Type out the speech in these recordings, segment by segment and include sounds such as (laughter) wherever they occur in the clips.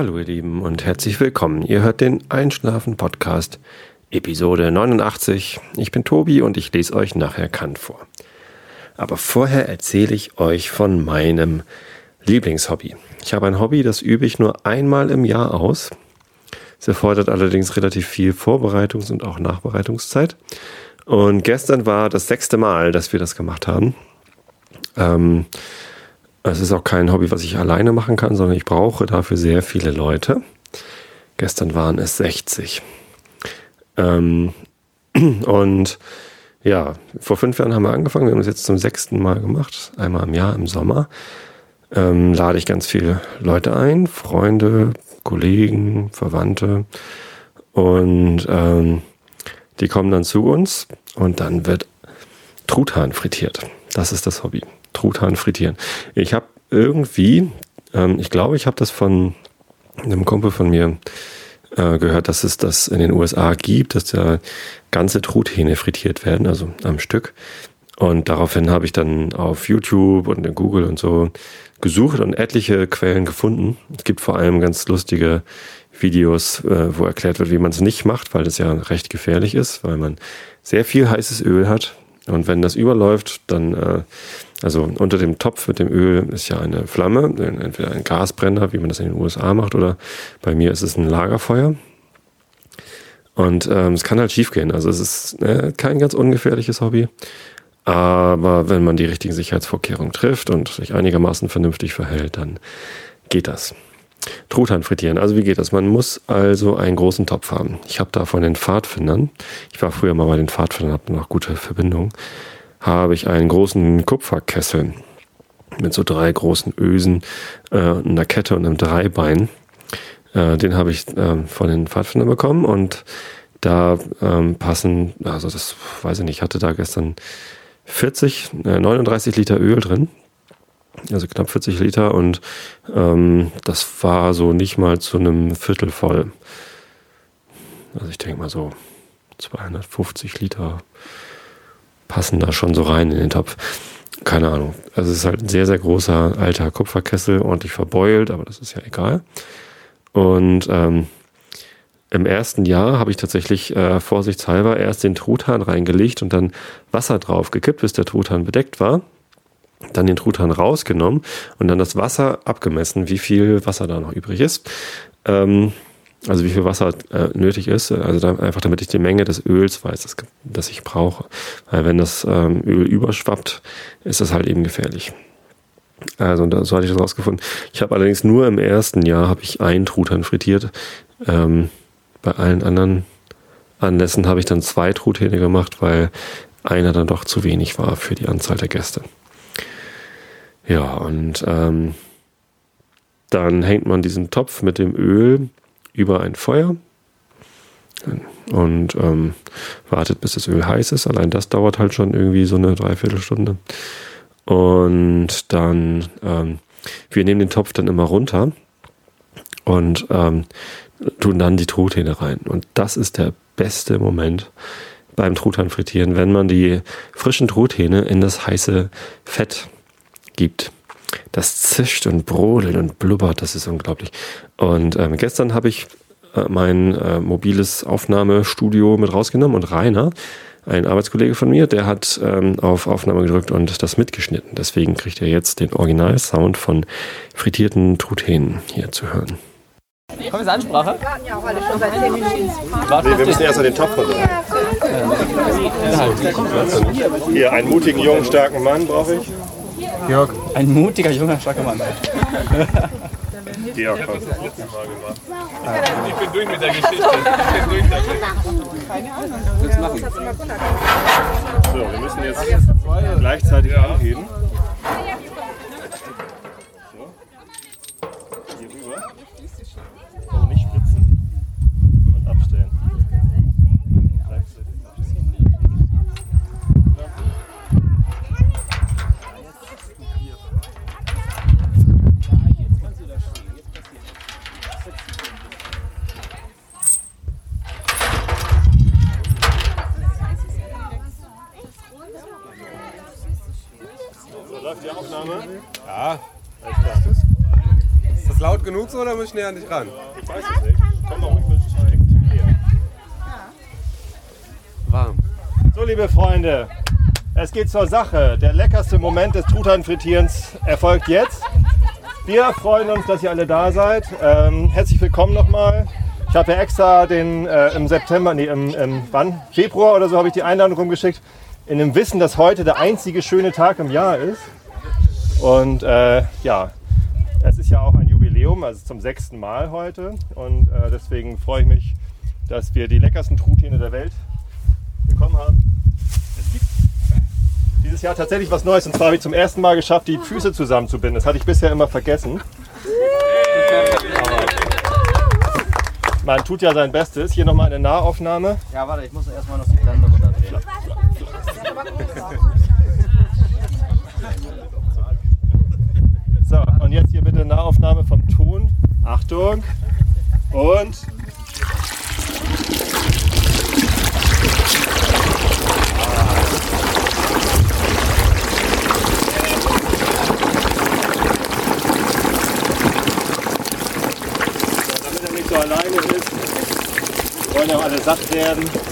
Hallo ihr Lieben und herzlich willkommen. Ihr hört den Einschlafen Podcast Episode 89. Ich bin Tobi und ich lese euch nachher Kant vor. Aber vorher erzähle ich euch von meinem Lieblingshobby. Ich habe ein Hobby, das übe ich nur einmal im Jahr aus. Es erfordert allerdings relativ viel Vorbereitungs- und auch Nachbereitungszeit. Und gestern war das sechste Mal, dass wir das gemacht haben. Ähm, es ist auch kein Hobby, was ich alleine machen kann, sondern ich brauche dafür sehr viele Leute. Gestern waren es 60. Ähm, (clears throat) und ja, vor fünf Jahren haben wir angefangen. Wir haben es jetzt zum sechsten Mal gemacht. Einmal im Jahr im Sommer. Ähm, lade ich ganz viele Leute ein. Freunde, Kollegen, Verwandte. Und ähm, die kommen dann zu uns und dann wird Truthahn frittiert. Das ist das Hobby. Truthahn frittieren. Ich habe irgendwie, ähm, ich glaube, ich habe das von einem Kumpel von mir äh, gehört, dass es das in den USA gibt, dass da ganze Truthähne frittiert werden, also am Stück. Und daraufhin habe ich dann auf YouTube und in Google und so gesucht und etliche Quellen gefunden. Es gibt vor allem ganz lustige Videos, äh, wo erklärt wird, wie man es nicht macht, weil das ja recht gefährlich ist, weil man sehr viel heißes Öl hat. Und wenn das überläuft, dann, äh, also unter dem Topf mit dem Öl ist ja eine Flamme, entweder ein Gasbrenner, wie man das in den USA macht, oder bei mir ist es ein Lagerfeuer. Und ähm, es kann halt schiefgehen. Also es ist äh, kein ganz ungefährliches Hobby. Aber wenn man die richtigen Sicherheitsvorkehrungen trifft und sich einigermaßen vernünftig verhält, dann geht das. Truthahn frittieren. Also wie geht das? Man muss also einen großen Topf haben. Ich habe da von den Pfadfindern, ich war früher mal bei den Pfadfindern, habe noch gute Verbindungen, habe ich einen großen Kupferkessel mit so drei großen Ösen, äh, einer Kette und einem Dreibein. Äh, den habe ich äh, von den Pfadfindern bekommen und da ähm, passen, also das weiß ich nicht, ich hatte da gestern 40, 39 äh, Liter Öl drin also knapp 40 Liter und ähm, das war so nicht mal zu einem Viertel voll. Also ich denke mal so 250 Liter passen da schon so rein in den Topf. Keine Ahnung. Also es ist halt ein sehr, sehr großer alter Kupferkessel, ordentlich verbeult, aber das ist ja egal. Und ähm, im ersten Jahr habe ich tatsächlich äh, vorsichtshalber erst den Truthahn reingelegt und dann Wasser drauf gekippt, bis der Truthahn bedeckt war dann den Truthahn rausgenommen und dann das Wasser abgemessen, wie viel Wasser da noch übrig ist. Ähm, also wie viel Wasser äh, nötig ist, also da, einfach damit ich die Menge des Öls weiß, das, das ich brauche. Weil wenn das ähm, Öl überschwappt, ist das halt eben gefährlich. Also da, so hatte ich das rausgefunden. Ich habe allerdings nur im ersten Jahr habe ich einen Truthahn frittiert. Ähm, bei allen anderen Anlässen habe ich dann zwei Truthähne gemacht, weil einer dann doch zu wenig war für die Anzahl der Gäste. Ja, und ähm, dann hängt man diesen Topf mit dem Öl über ein Feuer und ähm, wartet, bis das Öl heiß ist. Allein das dauert halt schon irgendwie so eine Dreiviertelstunde. Und dann, ähm, wir nehmen den Topf dann immer runter und ähm, tun dann die Truthähne rein. Und das ist der beste Moment beim Truthahn frittieren, wenn man die frischen Truthähne in das heiße Fett gibt. Das zischt und brodelt und blubbert, das ist unglaublich. Und ähm, gestern habe ich äh, mein äh, mobiles Aufnahmestudio mit rausgenommen und Rainer, ein Arbeitskollege von mir, der hat ähm, auf Aufnahme gedrückt und das mitgeschnitten. Deswegen kriegt er jetzt den Originalsound von frittierten Truthähnen hier zu hören. Kommt jetzt Ansprache? Ja, alle schon seit 10 Minuten. Nee, wir müssen erst mal den Topf runter. Hier, einen mutigen, jungen, starken Mann brauche ich. Georg. Ein mutiger, junger, starker Mann. Georg hat das letzte Mal gemacht. Ich bin durch mit der Geschichte. Ich bin durch damit. Keine Ahnung. So, wir müssen jetzt gleichzeitig anheben. So oder muss ich näher an dich ran? Ich weiß es nicht. Komm mal ruhig mit zu mir. Warm. So, liebe Freunde, es geht zur Sache. Der leckerste Moment des Truthahnfrittierens erfolgt jetzt. Wir freuen uns, dass ihr alle da seid. Ähm, herzlich willkommen nochmal. Ich habe ja extra den äh, im September, nee, im, im wann? Februar oder so habe ich die Einladung rumgeschickt, in dem Wissen, dass heute der einzige schöne Tag im Jahr ist. Und äh, ja, es ist ja auch ein Jubiläum, also zum sechsten Mal heute. Und äh, deswegen freue ich mich, dass wir die leckersten Truthähne der Welt bekommen haben. Es gibt dieses Jahr tatsächlich was Neues. Und zwar habe ich zum ersten Mal geschafft, die Füße zusammenzubinden. Das hatte ich bisher immer vergessen. Aber man tut ja sein Bestes. Hier nochmal eine Nahaufnahme. Ja, warte, ich muss erstmal noch die Blende runterdrehen. So, und jetzt hier bitte Nahaufnahme vom Ton. Achtung. Und. So, damit er nicht so alleine ist. Wollen ja auch alle satt werden.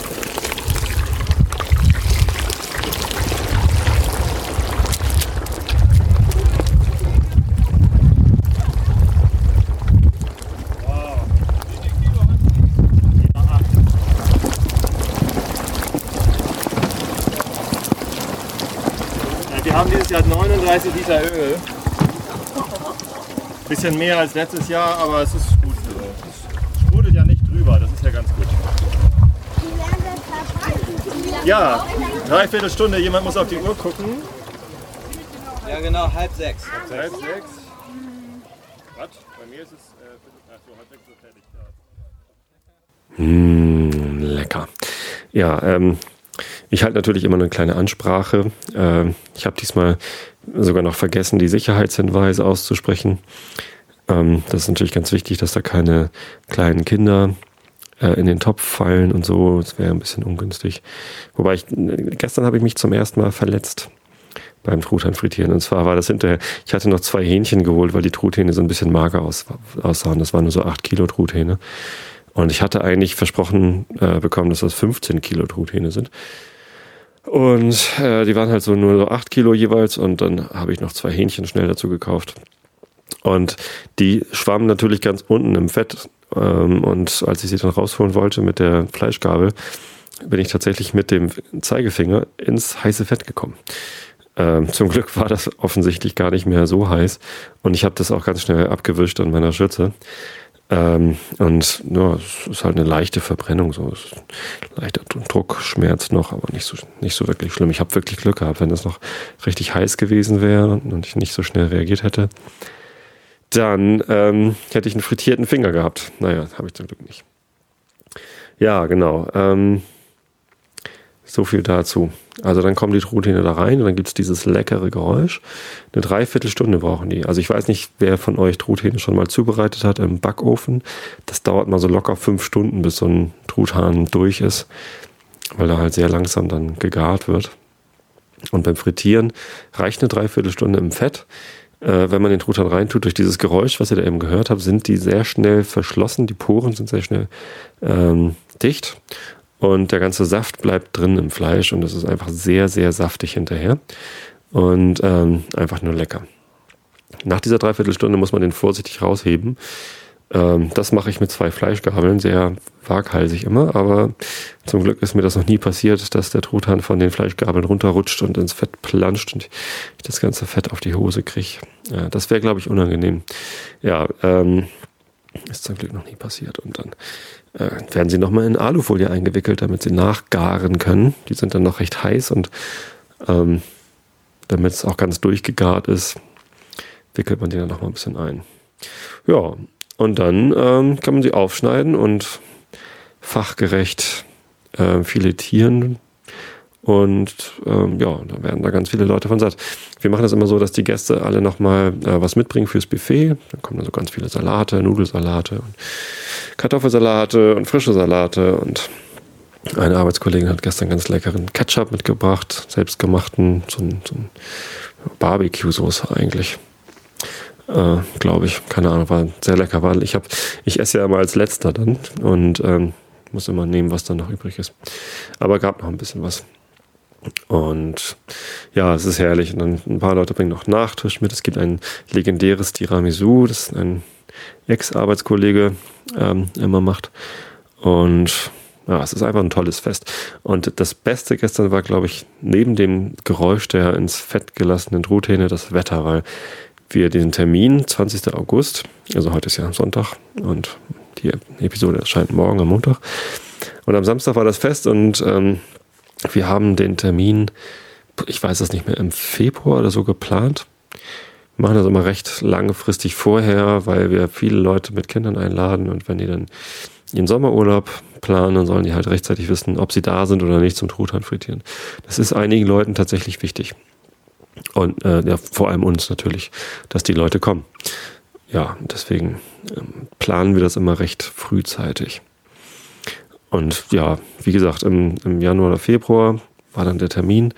Haben dieses Jahr 39 Liter Öl. Bisschen mehr als letztes Jahr, aber es ist gut so. Es sprudelt ja nicht drüber, das ist ja ganz gut. Ja, dreiviertel Stunde, jemand muss auf die Uhr gucken. Ja, genau, halb sechs. Halb sechs. Was? Bei mir ist es äh, ach so, halb sechs ist fertig. Ja. Mm, lecker. Ja, ähm, ich halte natürlich immer eine kleine Ansprache. Ähm, ich habe diesmal sogar noch vergessen, die Sicherheitshinweise auszusprechen. Ähm, das ist natürlich ganz wichtig, dass da keine kleinen Kinder äh, in den Topf fallen und so. Das wäre ein bisschen ungünstig. Wobei ich, gestern habe ich mich zum ersten Mal verletzt beim Truthahn frittieren. Und zwar war das hinterher, ich hatte noch zwei Hähnchen geholt, weil die Truthähne so ein bisschen mager aus, aussahen. Das waren nur so 8 Kilo Truthähne. Und ich hatte eigentlich versprochen äh, bekommen, dass das 15 Kilo Truthähne sind. Und äh, die waren halt so nur so 8 Kilo jeweils und dann habe ich noch zwei Hähnchen schnell dazu gekauft. Und die schwammen natürlich ganz unten im Fett. Ähm, und als ich sie dann rausholen wollte mit der Fleischgabel, bin ich tatsächlich mit dem Zeigefinger ins heiße Fett gekommen. Ähm, zum Glück war das offensichtlich gar nicht mehr so heiß und ich habe das auch ganz schnell abgewischt an meiner Schürze. Ähm, und ja, es ist halt eine leichte Verbrennung, so es ist leichter Druck, Schmerz noch, aber nicht so nicht so wirklich schlimm. Ich habe wirklich Glück gehabt, wenn das noch richtig heiß gewesen wäre und ich nicht so schnell reagiert hätte, dann ähm, hätte ich einen frittierten Finger gehabt. Naja, habe ich zum Glück nicht. Ja, genau. Ähm, so viel dazu. Also dann kommen die Truthähne da rein und dann gibt's dieses leckere Geräusch. Eine Dreiviertelstunde brauchen die. Also ich weiß nicht, wer von euch Truthähne schon mal zubereitet hat im Backofen. Das dauert mal so locker fünf Stunden, bis so ein Truthahn durch ist, weil er halt sehr langsam dann gegart wird. Und beim Frittieren reicht eine Dreiviertelstunde im Fett. Äh, wenn man den Truthahn reintut, durch dieses Geräusch, was ihr da eben gehört habt, sind die sehr schnell verschlossen. Die Poren sind sehr schnell ähm, dicht. Und der ganze Saft bleibt drin im Fleisch und es ist einfach sehr, sehr saftig hinterher. Und ähm, einfach nur lecker. Nach dieser Dreiviertelstunde muss man den vorsichtig rausheben. Ähm, das mache ich mit zwei Fleischgabeln, sehr waghalsig immer, aber zum Glück ist mir das noch nie passiert, dass der Truthahn von den Fleischgabeln runterrutscht und ins Fett planscht und ich das ganze Fett auf die Hose kriege. Ja, das wäre, glaube ich, unangenehm. Ja, ähm, ist zum Glück noch nie passiert. Und dann äh, werden sie nochmal in Alufolie eingewickelt, damit sie nachgaren können. Die sind dann noch recht heiß und ähm, damit es auch ganz durchgegart ist, wickelt man die dann nochmal ein bisschen ein. Ja, und dann ähm, kann man sie aufschneiden und fachgerecht äh, filetieren. Und ähm, ja, da werden da ganz viele Leute von satt. Wir machen das immer so, dass die Gäste alle nochmal äh, was mitbringen fürs Buffet. Dann kommen da so ganz viele Salate, Nudelsalate und Kartoffelsalate und frische Salate. Und eine Arbeitskollegin hat gestern ganz leckeren Ketchup mitgebracht, selbstgemachten, so ein, so ein Barbecue-Soße eigentlich. äh, glaube ich. Keine Ahnung, war sehr lecker. War, ich, hab, ich esse ja immer als letzter dann und ähm, muss immer nehmen, was dann noch übrig ist. Aber gab noch ein bisschen was. Und ja, es ist herrlich. Und dann ein paar Leute bringen noch Nachtisch mit. Es gibt ein legendäres Tiramisu, das ein Ex-Arbeitskollege ähm, immer macht. Und ja, es ist einfach ein tolles Fest. Und das Beste gestern war, glaube ich, neben dem Geräusch der ins Fett gelassenen Truthähne das Wetter, weil wir den Termin, 20. August, also heute ist ja Sonntag und die Episode erscheint morgen am Montag. Und am Samstag war das Fest und ähm, wir haben den Termin, ich weiß es nicht mehr, im Februar oder so geplant. Wir machen das immer recht langfristig vorher, weil wir viele Leute mit Kindern einladen und wenn die dann ihren Sommerurlaub planen, dann sollen die halt rechtzeitig wissen, ob sie da sind oder nicht zum Truthahn frittieren. Das ist einigen Leuten tatsächlich wichtig. Und äh, ja, vor allem uns natürlich, dass die Leute kommen. Ja, deswegen ähm, planen wir das immer recht frühzeitig. Und ja, wie gesagt, im, im Januar oder Februar war dann der Termin,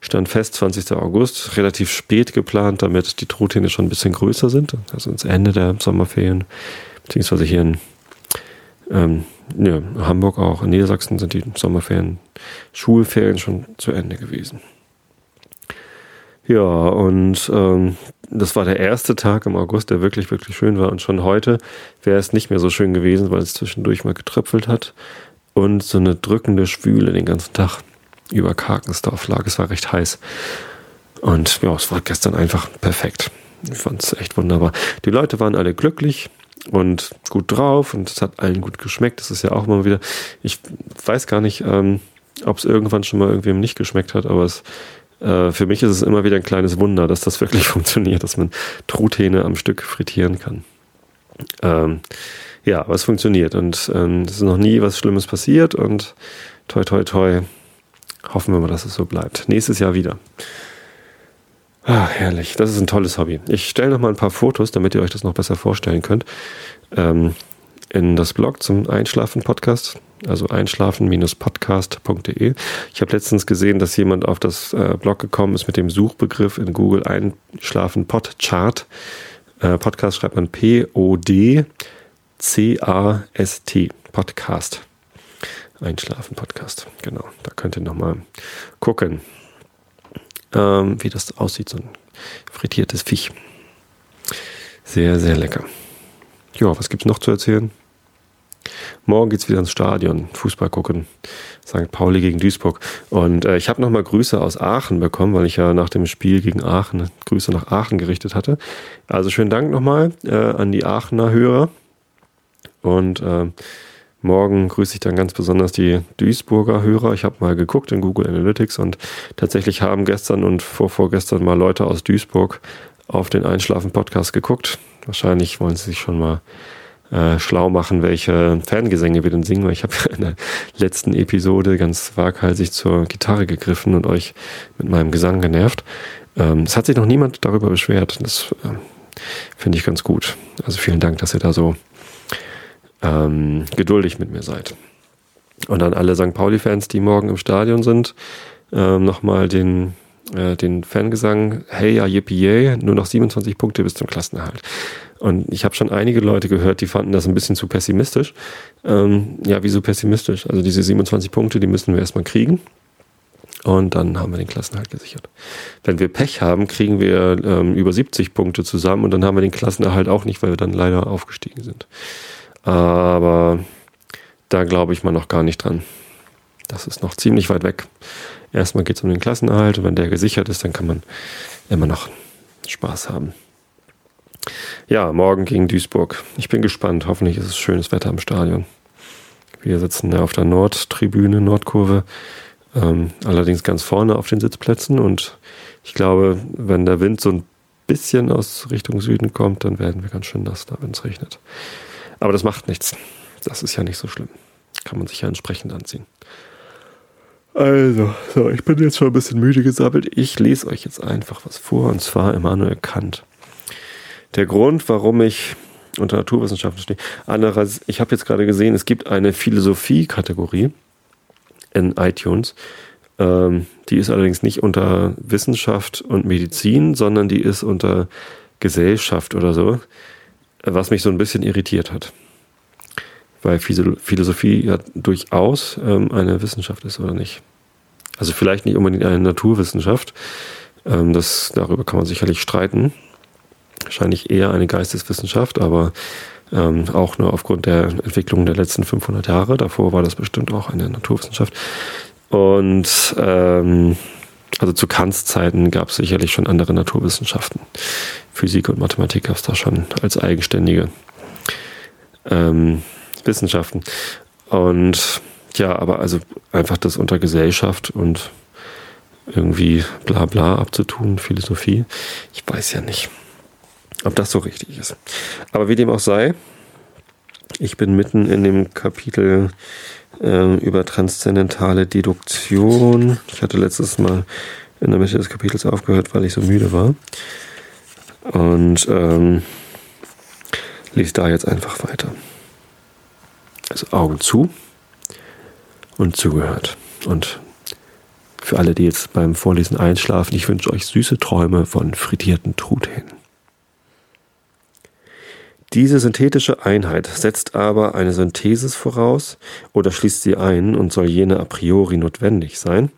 stand fest, 20. August, relativ spät geplant, damit die Truthähne schon ein bisschen größer sind, also ins Ende der Sommerferien, beziehungsweise hier in ähm, ja, Hamburg auch, in Niedersachsen sind die Sommerferien, Schulferien schon zu Ende gewesen. Ja, und ähm, das war der erste Tag im August, der wirklich, wirklich schön war. Und schon heute wäre es nicht mehr so schön gewesen, weil es zwischendurch mal getröpfelt hat und so eine drückende Schwüle den ganzen Tag über Karkensdorf lag. Es war recht heiß. Und ja, es war gestern einfach perfekt. Ich fand es echt wunderbar. Die Leute waren alle glücklich und gut drauf und es hat allen gut geschmeckt. Das ist ja auch mal wieder, ich weiß gar nicht, ähm, ob es irgendwann schon mal irgendwem nicht geschmeckt hat, aber es, äh, für mich ist es immer wieder ein kleines Wunder, dass das wirklich (laughs) funktioniert, dass man Truthähne am Stück frittieren kann. Ähm, ja, aber es funktioniert und ähm, es ist noch nie was Schlimmes passiert und toi toi toi hoffen wir mal, dass es so bleibt. Nächstes Jahr wieder. Ah, herrlich. Das ist ein tolles Hobby. Ich stelle noch mal ein paar Fotos, damit ihr euch das noch besser vorstellen könnt, ähm, in das Blog zum Einschlafen-Podcast, also einschlafen-podcast.de. Ich habe letztens gesehen, dass jemand auf das äh, Blog gekommen ist mit dem Suchbegriff in Google Einschlafen-Podchart. Äh, Podcast schreibt man P-O-D-C-A-S-T. Podcast. Einschlafen-Podcast. Genau, da könnt ihr noch mal gucken ähm, wie das aussieht, so ein frittiertes Fisch. Sehr, sehr lecker. Ja, was gibt's noch zu erzählen? Morgen geht's wieder ins Stadion, Fußball gucken. St. Pauli gegen Duisburg. Und äh, ich habe nochmal Grüße aus Aachen bekommen, weil ich ja nach dem Spiel gegen Aachen Grüße nach Aachen gerichtet hatte. Also schönen Dank nochmal äh, an die Aachener Hörer. Und äh, Morgen grüße ich dann ganz besonders die Duisburger Hörer. Ich habe mal geguckt in Google Analytics und tatsächlich haben gestern und vorvorgestern mal Leute aus Duisburg auf den Einschlafen-Podcast geguckt. Wahrscheinlich wollen sie sich schon mal äh, schlau machen, welche Fangesänge wir denn singen, weil ich habe (laughs) in der letzten Episode ganz waghalsig zur Gitarre gegriffen und euch mit meinem Gesang genervt. Ähm, es hat sich noch niemand darüber beschwert. Das äh, finde ich ganz gut. Also vielen Dank, dass ihr da so ähm, geduldig mit mir seid. Und an alle St. Pauli-Fans, die morgen im Stadion sind, ähm, nochmal den, äh, den Fangesang, hey ja, yippie yay, nur noch 27 Punkte bis zum Klassenerhalt. Und ich habe schon einige Leute gehört, die fanden das ein bisschen zu pessimistisch. Ähm, ja, wieso pessimistisch? Also diese 27 Punkte, die müssen wir erstmal kriegen. Und dann haben wir den Klassenerhalt gesichert. Wenn wir Pech haben, kriegen wir ähm, über 70 Punkte zusammen und dann haben wir den Klassenerhalt auch nicht, weil wir dann leider aufgestiegen sind. Aber da glaube ich mal noch gar nicht dran. Das ist noch ziemlich weit weg. Erstmal geht es um den Klassenerhalt und wenn der gesichert ist, dann kann man immer noch Spaß haben. Ja, morgen gegen Duisburg. Ich bin gespannt. Hoffentlich ist es schönes Wetter im Stadion. Wir sitzen auf der Nordtribüne, Nordkurve, ähm, allerdings ganz vorne auf den Sitzplätzen und ich glaube, wenn der Wind so ein bisschen aus Richtung Süden kommt, dann werden wir ganz schön nass da, wenn es regnet. Aber das macht nichts. Das ist ja nicht so schlimm. Kann man sich ja entsprechend anziehen. Also, so, ich bin jetzt schon ein bisschen müde gesammelt. Ich lese euch jetzt einfach was vor, und zwar Immanuel Kant. Der Grund, warum ich unter Naturwissenschaften stehe. Andererseits, ich habe jetzt gerade gesehen, es gibt eine Philosophie-Kategorie in iTunes. Ähm, die ist allerdings nicht unter Wissenschaft und Medizin, sondern die ist unter Gesellschaft oder so, was mich so ein bisschen irritiert hat. Weil Philosophie ja durchaus ähm, eine Wissenschaft ist, oder nicht? Also vielleicht nicht unbedingt eine Naturwissenschaft. Ähm, das, darüber kann man sicherlich streiten. Wahrscheinlich eher eine Geisteswissenschaft, aber ähm, auch nur aufgrund der Entwicklung der letzten 500 Jahre. Davor war das bestimmt auch eine Naturwissenschaft. Und ähm, also zu Kants Zeiten gab es sicherlich schon andere Naturwissenschaften. Physik und Mathematik gab es da schon als eigenständige ähm, Wissenschaften. Und ja, aber also einfach das unter Gesellschaft und irgendwie bla bla abzutun, Philosophie, ich weiß ja nicht, ob das so richtig ist. Aber wie dem auch sei, ich bin mitten in dem Kapitel äh, über transzendentale Deduktion. Ich hatte letztes Mal in der Mitte des Kapitels aufgehört, weil ich so müde war. Und ähm, lese da jetzt einfach weiter. Also Augen zu und zugehört. Und für alle, die jetzt beim Vorlesen einschlafen, ich wünsche euch süße Träume von frittierten Truthähnen. Diese synthetische Einheit setzt aber eine Synthesis voraus oder schließt sie ein und soll jene a priori notwendig sein,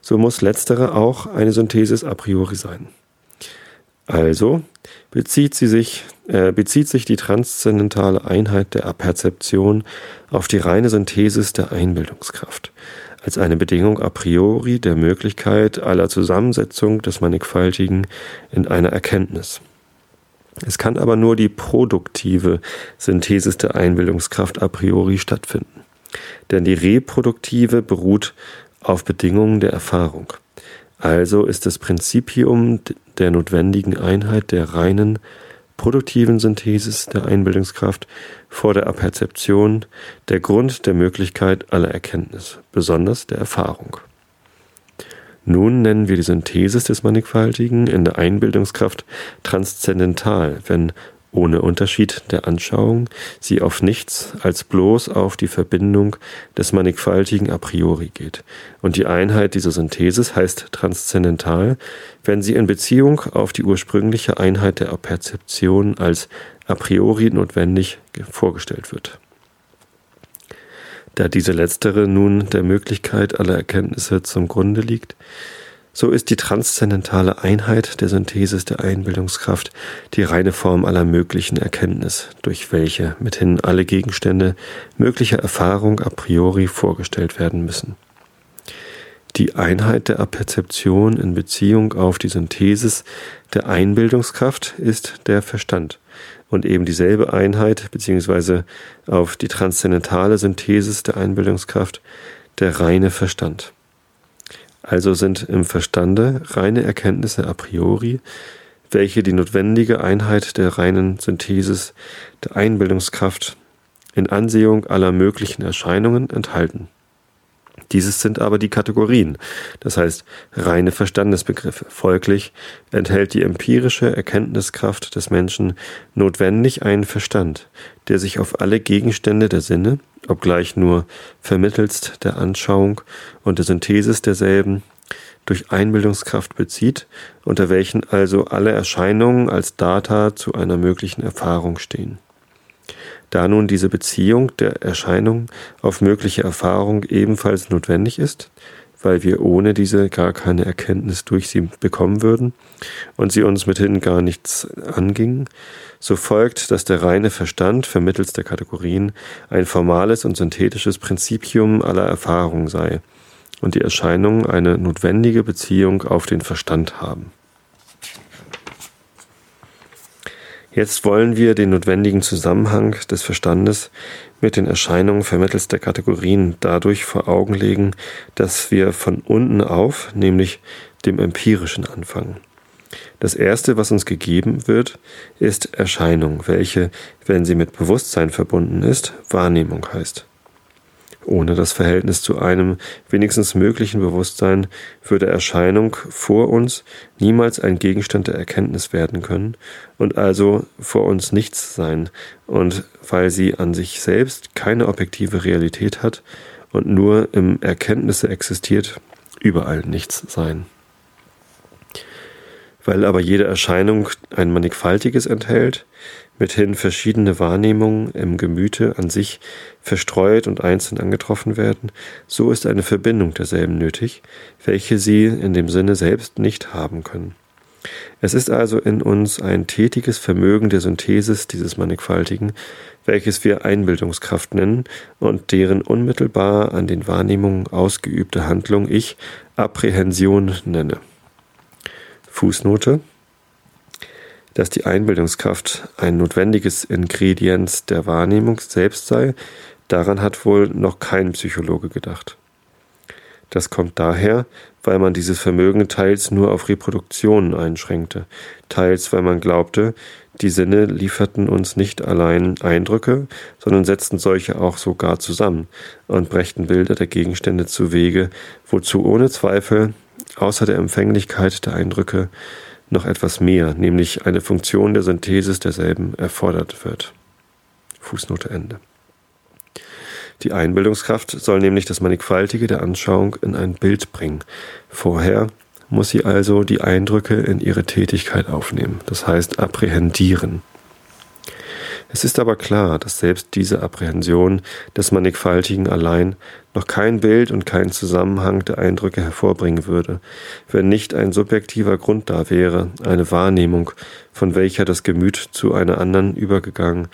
so muss letztere auch eine Synthesis a priori sein. Also bezieht, sich, äh, bezieht sich die transzendentale Einheit der Aperzeption auf die reine Synthesis der Einbildungskraft, als eine Bedingung a priori der Möglichkeit aller Zusammensetzung des Mannigfaltigen in einer Erkenntnis. Es kann aber nur die produktive Synthesis der Einbildungskraft a priori stattfinden, denn die reproduktive beruht auf Bedingungen der Erfahrung. Also ist das Prinzipium der notwendigen Einheit der reinen produktiven Synthesis der Einbildungskraft vor der Aperzeption der Grund der Möglichkeit aller Erkenntnis, besonders der Erfahrung. Nun nennen wir die Synthesis des Mannigfaltigen in der Einbildungskraft transzendental, wenn ohne Unterschied der Anschauung sie auf nichts als bloß auf die Verbindung des Mannigfaltigen a priori geht. Und die Einheit dieser Synthesis heißt transzendental, wenn sie in Beziehung auf die ursprüngliche Einheit der Perzeption als a priori notwendig vorgestellt wird. Da diese letztere nun der Möglichkeit aller Erkenntnisse zum Grunde liegt, so ist die transzendentale Einheit der Synthesis der Einbildungskraft die reine Form aller möglichen Erkenntnis, durch welche mithin alle Gegenstände möglicher Erfahrung a priori vorgestellt werden müssen. Die Einheit der Aperzeption in Beziehung auf die Synthesis der Einbildungskraft ist der Verstand und eben dieselbe Einheit beziehungsweise auf die transzendentale Synthesis der Einbildungskraft der reine Verstand. Also sind im Verstande reine Erkenntnisse a priori, welche die notwendige Einheit der reinen Synthesis der Einbildungskraft in Ansehung aller möglichen Erscheinungen enthalten. Dieses sind aber die Kategorien, das heißt reine Verstandesbegriffe. Folglich enthält die empirische Erkenntniskraft des Menschen notwendig einen Verstand, der sich auf alle Gegenstände der Sinne, obgleich nur vermittelst der Anschauung und der Synthesis derselben, durch Einbildungskraft bezieht, unter welchen also alle Erscheinungen als Data zu einer möglichen Erfahrung stehen. Da nun diese Beziehung der Erscheinung auf mögliche Erfahrung ebenfalls notwendig ist, weil wir ohne diese gar keine Erkenntnis durch sie bekommen würden und sie uns mithin gar nichts anging, so folgt, dass der reine Verstand vermittels der Kategorien ein formales und synthetisches Prinzipium aller Erfahrung sei und die Erscheinungen eine notwendige Beziehung auf den Verstand haben. Jetzt wollen wir den notwendigen Zusammenhang des Verstandes mit den Erscheinungen vermittels der Kategorien dadurch vor Augen legen, dass wir von unten auf, nämlich dem Empirischen anfangen. Das Erste, was uns gegeben wird, ist Erscheinung, welche, wenn sie mit Bewusstsein verbunden ist, Wahrnehmung heißt. Ohne das Verhältnis zu einem wenigstens möglichen Bewusstsein würde Erscheinung vor uns niemals ein Gegenstand der Erkenntnis werden können und also vor uns nichts sein, und weil sie an sich selbst keine objektive Realität hat und nur im Erkenntnisse existiert, überall nichts sein. Weil aber jede Erscheinung ein mannigfaltiges enthält, mithin verschiedene Wahrnehmungen im Gemüte an sich verstreut und einzeln angetroffen werden, so ist eine Verbindung derselben nötig, welche sie in dem Sinne selbst nicht haben können. Es ist also in uns ein tätiges Vermögen der Synthesis dieses Mannigfaltigen, welches wir Einbildungskraft nennen und deren unmittelbar an den Wahrnehmungen ausgeübte Handlung ich Apprehension nenne. Fußnote dass die Einbildungskraft ein notwendiges Ingredienz der Wahrnehmung selbst sei, daran hat wohl noch kein Psychologe gedacht. Das kommt daher, weil man dieses Vermögen teils nur auf Reproduktionen einschränkte, teils weil man glaubte, die Sinne lieferten uns nicht allein Eindrücke, sondern setzten solche auch sogar zusammen und brächten Bilder der Gegenstände zu Wege, wozu ohne Zweifel, außer der Empfänglichkeit der Eindrücke, noch etwas mehr, nämlich eine Funktion der Synthesis derselben erfordert wird. Fußnote Ende. Die Einbildungskraft soll nämlich das Mannigfaltige der Anschauung in ein Bild bringen. Vorher muss sie also die Eindrücke in ihre Tätigkeit aufnehmen, das heißt apprehendieren. Es ist aber klar, dass selbst diese Apprehension des Mannigfaltigen allein noch kein Bild und kein Zusammenhang der Eindrücke hervorbringen würde, wenn nicht ein subjektiver Grund da wäre, eine Wahrnehmung, von welcher das Gemüt zu einer anderen übergegangen,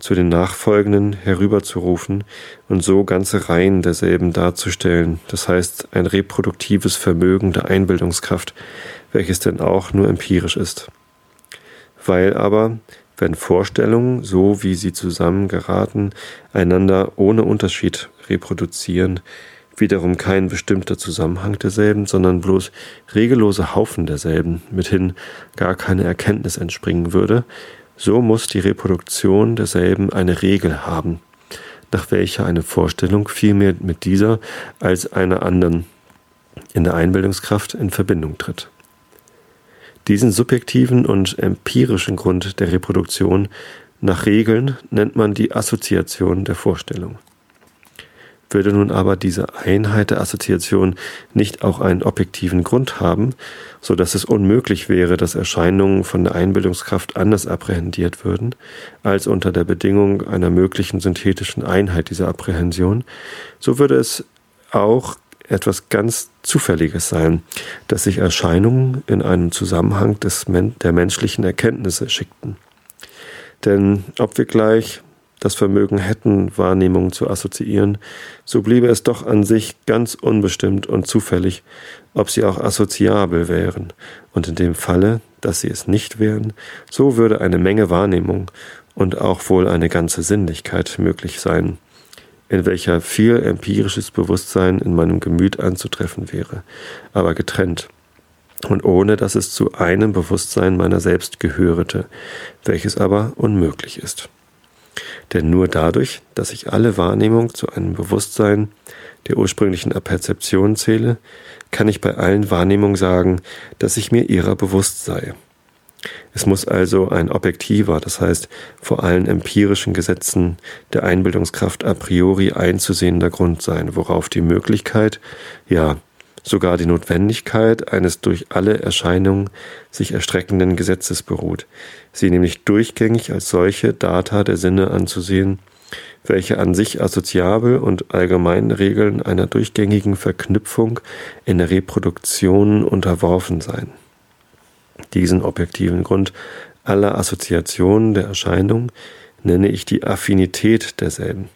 zu den nachfolgenden herüberzurufen und so ganze Reihen derselben darzustellen, das heißt ein reproduktives Vermögen der Einbildungskraft, welches denn auch nur empirisch ist. Weil aber wenn Vorstellungen, so wie sie zusammengeraten, einander ohne Unterschied reproduzieren, wiederum kein bestimmter Zusammenhang derselben, sondern bloß regellose Haufen derselben, mithin gar keine Erkenntnis entspringen würde, so muss die Reproduktion derselben eine Regel haben, nach welcher eine Vorstellung vielmehr mit dieser als einer anderen in der Einbildungskraft in Verbindung tritt. Diesen subjektiven und empirischen Grund der Reproduktion nach Regeln nennt man die Assoziation der Vorstellung. Würde nun aber diese Einheit der Assoziation nicht auch einen objektiven Grund haben, so dass es unmöglich wäre, dass Erscheinungen von der Einbildungskraft anders apprehendiert würden, als unter der Bedingung einer möglichen synthetischen Einheit dieser Apprehension, so würde es auch etwas ganz Zufälliges sein, dass sich Erscheinungen in einem Zusammenhang des, der menschlichen Erkenntnisse schickten. Denn ob wir gleich das Vermögen hätten, Wahrnehmungen zu assoziieren, so bliebe es doch an sich ganz unbestimmt und zufällig, ob sie auch assoziabel wären. Und in dem Falle, dass sie es nicht wären, so würde eine Menge Wahrnehmung und auch wohl eine ganze Sinnlichkeit möglich sein, in welcher viel empirisches Bewusstsein in meinem Gemüt anzutreffen wäre, aber getrennt und ohne dass es zu einem Bewusstsein meiner selbst gehörete, welches aber unmöglich ist. Denn nur dadurch, dass ich alle Wahrnehmung zu einem Bewusstsein der ursprünglichen Perzeption zähle, kann ich bei allen Wahrnehmungen sagen, dass ich mir ihrer bewusst sei. Es muss also ein objektiver, das heißt vor allen empirischen Gesetzen der Einbildungskraft a priori einzusehender Grund sein, worauf die Möglichkeit, ja sogar die Notwendigkeit eines durch alle Erscheinungen sich erstreckenden Gesetzes beruht, sie nämlich durchgängig als solche Data der Sinne anzusehen, welche an sich assoziabel und allgemeinen Regeln einer durchgängigen Verknüpfung in der Reproduktion unterworfen seien diesen objektiven Grund aller Assoziationen der Erscheinung nenne ich die Affinität derselben.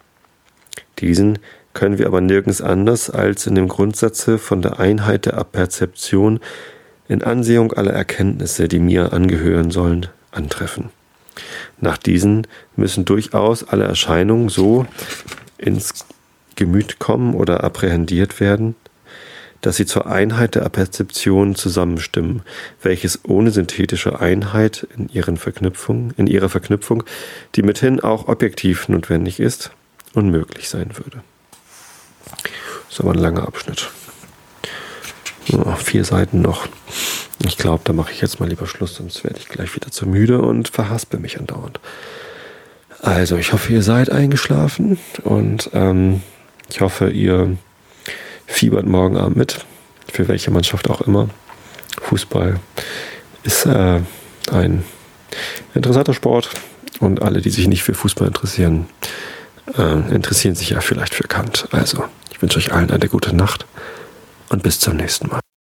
Diesen können wir aber nirgends anders als in dem Grundsatze von der Einheit der Aperzeption in Ansehung aller Erkenntnisse, die mir angehören sollen, antreffen. Nach diesen müssen durchaus alle Erscheinungen so ins Gemüt kommen oder apprehendiert werden, dass sie zur Einheit der Perzeption zusammenstimmen, welches ohne synthetische Einheit in, ihren Verknüpfung, in ihrer Verknüpfung, die mithin auch objektiv notwendig ist, unmöglich sein würde. Das ist aber ein langer Abschnitt. Oh, vier Seiten noch. Ich glaube, da mache ich jetzt mal lieber Schluss, sonst werde ich gleich wieder zu müde und verhaspel mich andauernd. Also, ich hoffe, ihr seid eingeschlafen und ähm, ich hoffe, ihr fiebert morgen Abend mit, für welche Mannschaft auch immer. Fußball, Ist äh, ein interessanter Sport und alle, die sich nicht für Fußball interessieren, äh, interessieren sich ja vielleicht für Kant. Also, ich wünsche euch allen eine gute Nacht und bis zum nächsten Mal.